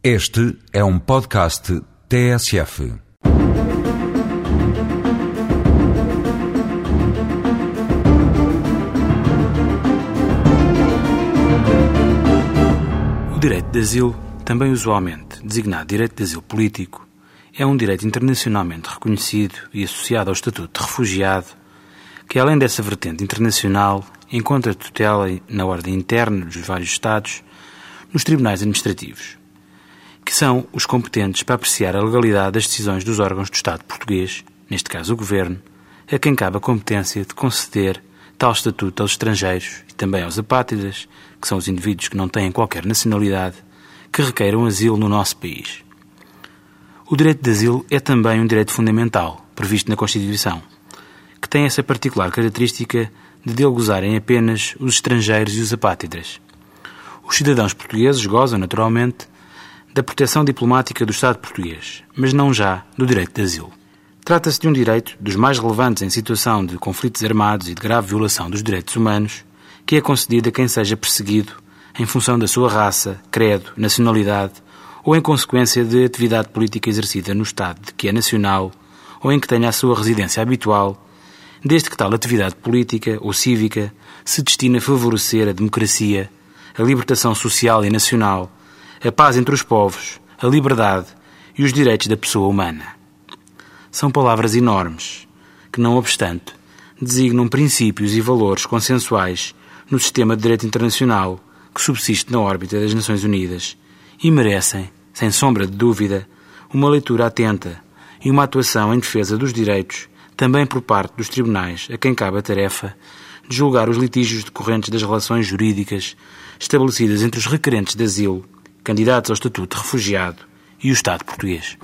Este é um podcast TSF. O direito de asilo, também usualmente designado direito de asilo político, é um direito internacionalmente reconhecido e associado ao Estatuto de Refugiado, que, além dessa vertente internacional, encontra tutela na ordem interna dos vários Estados nos tribunais administrativos, que são os competentes para apreciar a legalidade das decisões dos órgãos do Estado português, neste caso o Governo, a quem cabe a competência de conceder tal estatuto aos estrangeiros e também aos apátridas, que são os indivíduos que não têm qualquer nacionalidade, que requeiram asilo no nosso país. O direito de asilo é também um direito fundamental, previsto na Constituição, que tem essa particular característica de dele gozarem apenas os estrangeiros e os apátridas. Os cidadãos portugueses gozam, naturalmente, da proteção diplomática do Estado português, mas não já do direito de asilo. Trata-se de um direito dos mais relevantes em situação de conflitos armados e de grave violação dos direitos humanos, que é concedido a quem seja perseguido em função da sua raça, credo, nacionalidade ou em consequência de atividade política exercida no Estado de que é nacional ou em que tenha a sua residência habitual, desde que tal atividade política ou cívica se destine a favorecer a democracia, a libertação social e nacional, a paz entre os povos, a liberdade e os direitos da pessoa humana. São palavras enormes, que, não obstante, designam princípios e valores consensuais no sistema de direito internacional que subsiste na órbita das Nações Unidas e merecem, sem sombra de dúvida, uma leitura atenta e uma atuação em defesa dos direitos também por parte dos tribunais a quem cabe a tarefa de julgar os litígios decorrentes das relações jurídicas estabelecidas entre os requerentes de asilo, candidatos ao Estatuto de Refugiado e o Estado português.